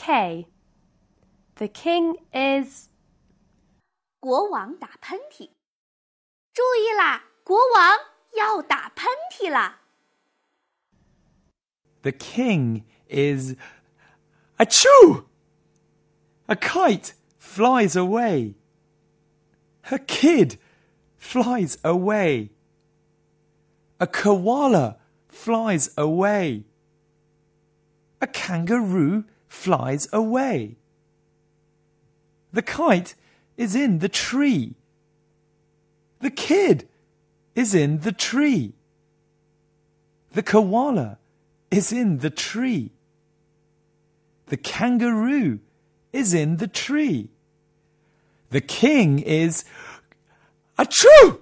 K. The king is 国王打喷嚏。注意啦，国王要打喷嚏啦。The king is achoo! A kite flies away. A kid flies away. A koala flies away. A kangaroo flies away. The kite is in the tree. The kid is in the tree. The koala is in the tree. The kangaroo is in the tree. The king is achoo!